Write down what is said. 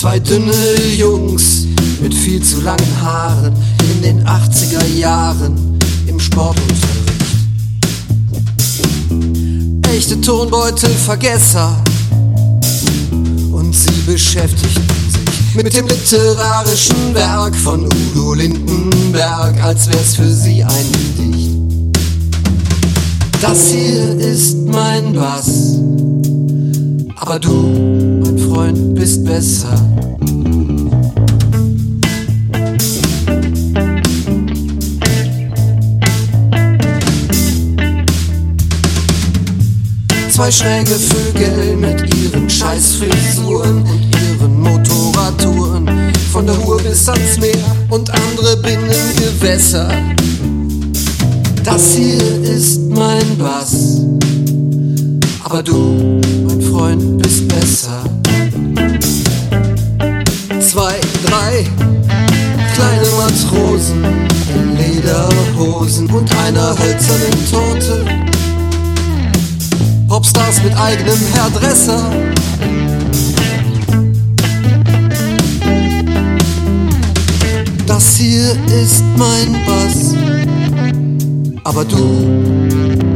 Zwei dünne Jungs mit viel zu langen Haaren in den 80er Jahren im Sportunterricht. Echte Tonbeutelvergesser und sie beschäftigten sich mit dem literarischen Werk von Udo Lindenberg, als wär's für sie ein Gedicht. Das hier ist mein Bass, aber du, mein Freund, bist besser. Zwei schräge Vögel mit ihren Scheißfrisuren und ihren Motorradtouren von der Ruhr bis ans Meer und andere Binnengewässer. Das hier ist mein Bass, aber du, Freund, bist besser. Zwei, drei kleine Matrosen in Lederhosen und einer hölzernen Torte. Popstars mit eigenem Hairdresser. Das hier ist mein Bass, aber du,